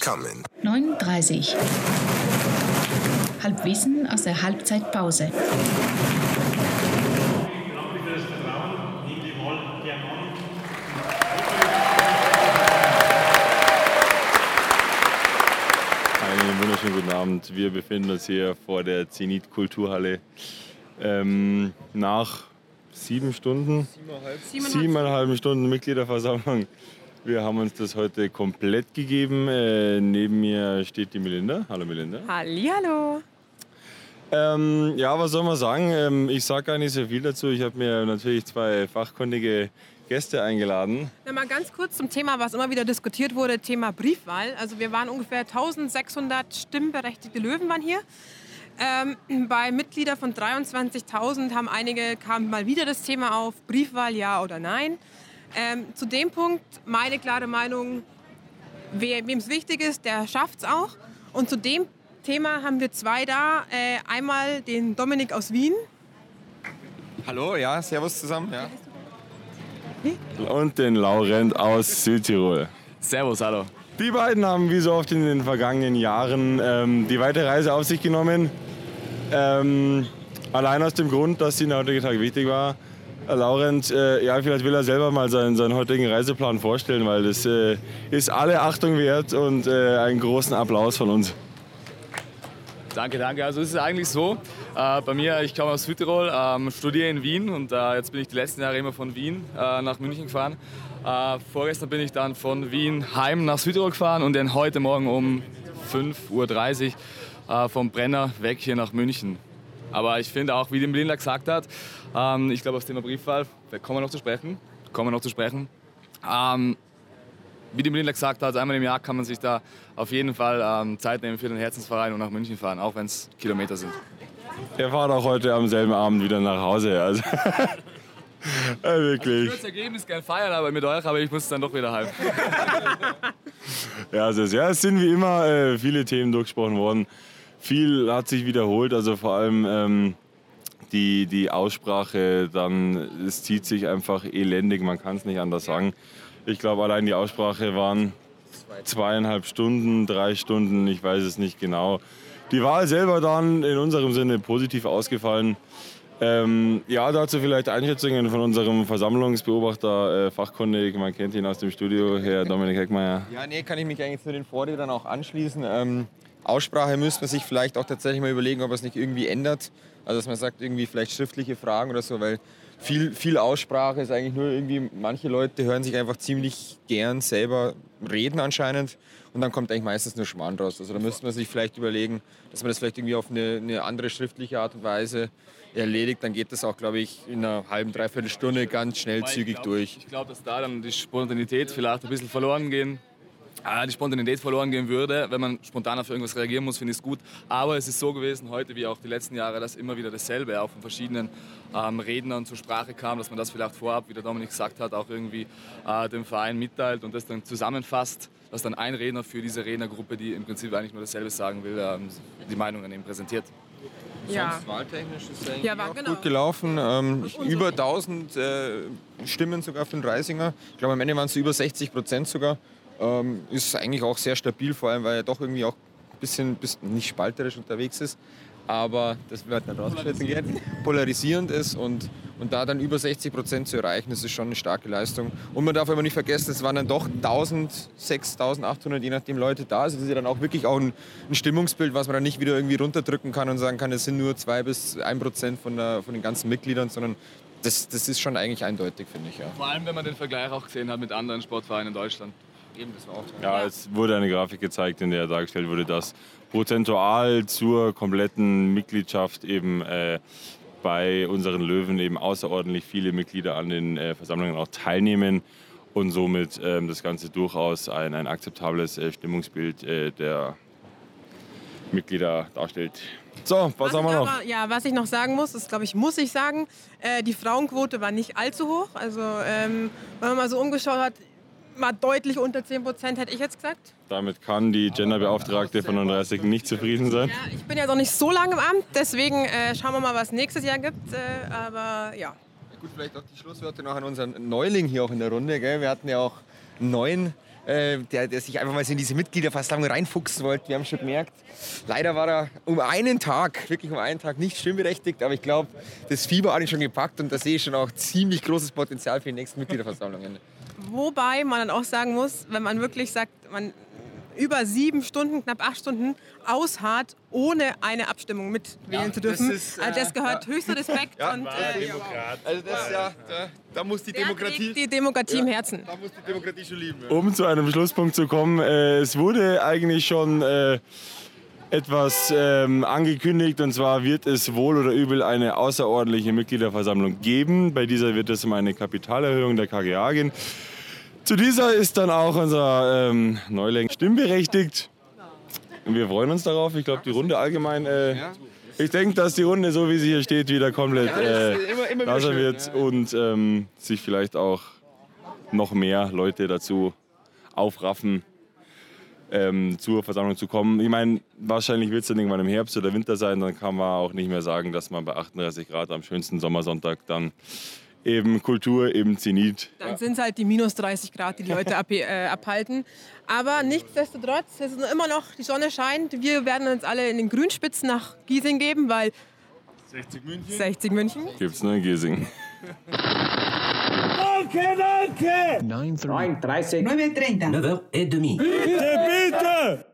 coming. 9.30 Halbwissen aus der Halbzeitpause. Einen wunderschönen guten Abend. Wir befinden uns hier vor der Zenit Kulturhalle. Ähm, nach sieben Stunden, siebeneinhalb Stunden Mitgliederversammlung. Wir haben uns das heute komplett gegeben. Äh, neben mir steht die Melinda. Hallo Melinda. Hallihallo. Ähm, ja, was soll man sagen? Ähm, ich sage gar nicht so viel dazu. Ich habe mir natürlich zwei fachkundige Gäste eingeladen. Na, mal ganz kurz zum Thema, was immer wieder diskutiert wurde, Thema Briefwahl. Also wir waren ungefähr 1600 stimmberechtigte Löwen waren hier. Ähm, bei Mitgliedern von 23.000 haben einige, kam mal wieder das Thema auf, Briefwahl ja oder nein. Ähm, zu dem Punkt meine klare Meinung, wem es wichtig ist, der schafft es auch. Und zu dem Thema haben wir zwei da. Äh, einmal den Dominik aus Wien. Hallo, ja, servus zusammen. Ja. Und den Laurent aus Südtirol. Servus, hallo. Die beiden haben wie so oft in den vergangenen Jahren ähm, die weite Reise auf sich genommen. Ähm, allein aus dem Grund, dass ihnen der heutige Tag wichtig war. Laurent, äh, ja, vielleicht will er selber mal seinen, seinen heutigen Reiseplan vorstellen, weil das äh, ist alle Achtung wert und äh, einen großen Applaus von uns. Danke, danke. Also es ist eigentlich so, äh, bei mir, ich komme aus Südtirol, ähm, studiere in Wien und äh, jetzt bin ich die letzten Jahre immer von Wien äh, nach München gefahren. Vorgestern bin ich dann von Wien heim nach Südtirol gefahren und dann heute Morgen um 5.30 Uhr vom Brenner weg hier nach München. Aber ich finde auch, wie die Melinda gesagt hat, ähm, ich glaube, aufs Thema Briefwahl, da kommen wir noch zu sprechen. Kommen wir noch zu sprechen. Ähm, wie die Melinda gesagt hat, einmal im Jahr kann man sich da auf jeden Fall ähm, Zeit nehmen für den Herzensverein und nach München fahren, auch wenn es Kilometer sind. Er fahrt auch heute am selben Abend wieder nach Hause. Also. ja, wirklich. Ich würde das Ergebnis gerne feiern, aber mit euch, aber ich muss dann doch wieder heim. Ja, also, ja, es sind wie immer äh, viele Themen durchgesprochen worden. Viel hat sich wiederholt, also vor allem ähm, die, die Aussprache, dann, es zieht sich einfach elendig, man kann es nicht anders sagen. Ich glaube, allein die Aussprache waren zweieinhalb Stunden, drei Stunden, ich weiß es nicht genau. Die Wahl selber dann in unserem Sinne positiv ausgefallen. Ähm, ja, dazu vielleicht Einschätzungen von unserem Versammlungsbeobachter, äh, fachkundig, man kennt ihn aus dem Studio, Herr Dominik Heckmeier. Ja, nee, kann ich mich eigentlich zu den Vorrednern auch anschließen. Ähm, Aussprache müsste man sich vielleicht auch tatsächlich mal überlegen, ob es nicht irgendwie ändert. Also dass man sagt, irgendwie vielleicht schriftliche Fragen oder so, weil viel, viel Aussprache ist eigentlich nur irgendwie, manche Leute hören sich einfach ziemlich gern selber reden anscheinend und dann kommt eigentlich meistens nur Schmarrn raus. Also da müsste man sich vielleicht überlegen, dass man das vielleicht irgendwie auf eine, eine andere schriftliche Art und Weise erledigt. Dann geht das auch, glaube ich, in einer halben, dreiviertel Stunde ganz schnell zügig durch. Ich glaube, dass da dann die Spontanität vielleicht ein bisschen verloren gehen. Äh, Die Spontanität verloren gehen würde, wenn man spontan auf irgendwas reagieren muss, finde ich es gut. Aber es ist so gewesen, heute wie auch die letzten Jahre, dass immer wieder dasselbe auch von verschiedenen ähm, Rednern zur Sprache kam, dass man das vielleicht vorab, wie der Dominik gesagt hat, auch irgendwie äh, dem Verein mitteilt und das dann zusammenfasst, dass dann ein Redner für diese Rednergruppe, die im Prinzip eigentlich nur dasselbe sagen will, ähm, die Meinungen eben präsentiert. Ja. Sonst wahltechnisch ist es eigentlich Ja, war auch genau. gut gelaufen. Ähm, über 1000 äh, Stimmen sogar für den Reisinger. Ich glaube, am Ende waren es über 60 Prozent sogar. Ähm, ist eigentlich auch sehr stabil, vor allem weil er doch irgendwie auch ein bisschen, bisschen nicht spalterisch unterwegs ist. Aber das wird nicht rausgeschnitten gehen. Polarisierend ist und, und da dann über 60 Prozent zu erreichen, das ist schon eine starke Leistung. Und man darf aber nicht vergessen, es waren dann doch 1000, 6800, je nachdem Leute da. Also das ist ja dann auch wirklich auch ein, ein Stimmungsbild, was man dann nicht wieder irgendwie runterdrücken kann und sagen kann, es sind nur 2 bis 1 Prozent von, der, von den ganzen Mitgliedern, sondern das, das ist schon eigentlich eindeutig, finde ich. Ja. Vor allem, wenn man den Vergleich auch gesehen hat mit anderen Sportvereinen in Deutschland. Eben, das war auch Ja, es wurde eine Grafik gezeigt, in der dargestellt wurde, dass prozentual zur kompletten Mitgliedschaft eben äh, bei unseren Löwen eben außerordentlich viele Mitglieder an den äh, Versammlungen auch teilnehmen und somit ähm, das Ganze durchaus ein, ein akzeptables äh, Stimmungsbild äh, der Mitglieder darstellt. So, was, haben ich wir noch? Aber, ja, was ich noch sagen muss, ist, glaube ich, muss ich sagen, äh, die Frauenquote war nicht allzu hoch. Also, ähm, wenn man mal so umgeschaut hat, mal deutlich unter 10 Prozent, hätte ich jetzt gesagt. Damit kann die Genderbeauftragte von 39 nicht zufrieden sein. Ja, ich bin ja noch nicht so lange im Amt, deswegen äh, schauen wir mal, was nächstes Jahr gibt. Äh, aber ja. Gut, vielleicht auch die Schlussworte noch an unseren Neuling hier auch in der Runde. Gell? Wir hatten ja auch einen neuen äh, der, der sich einfach mal in diese Mitgliederversammlung reinfuchsen wollte. Wir haben schon gemerkt, leider war er um einen Tag, wirklich um einen Tag nicht stimmberechtigt, aber ich glaube, das Fieber hat ihn schon gepackt und da sehe ich schon auch ziemlich großes Potenzial für die nächsten Mitgliederversammlungen. Wobei man dann auch sagen muss, wenn man wirklich sagt, man über sieben Stunden, knapp acht Stunden ausharrt, ohne eine Abstimmung mitwählen Ja, zu dürfen. das ist, äh, also das gehört höchster Respekt Ja. und äh, Also das, ja, da, da muss die der trägt die Demokratie im Herzen. da muss die Demokratie schon lieben. Um zu einem Schlusspunkt zu kommen, äh, es wurde eigentlich schon äh, etwas ähm, angekündigt und zwar wird es wohl oder übel eine außerordentliche Mitgliederversammlung geben. Bei dieser wird es um eine Kapitalerhöhung der KGA gehen. Zu dieser ist dann auch unser ähm, Neuling stimmberechtigt. Wir freuen uns darauf. Ich glaube, die Runde allgemein. Äh, ich denke, dass die Runde, so wie sie hier steht, wieder komplett äh, lauter wird und ähm, sich vielleicht auch noch mehr Leute dazu aufraffen, ähm, zur Versammlung zu kommen. Ich meine, wahrscheinlich wird es dann irgendwann im Herbst oder Winter sein, dann kann man auch nicht mehr sagen, dass man bei 38 Grad am schönsten Sommersonntag dann eben Kultur im Zenit. Dann sind es halt die minus 30 Grad, die die Leute ab, äh, abhalten. Aber nichtsdestotrotz, es ist immer noch, die Sonne scheint. Wir werden uns alle in den Grünspitzen nach Giesing geben, weil 60 München? 60 München. Gibt es nur in Giesing. 9.30. 9h30. 9h30. Bitte, bitte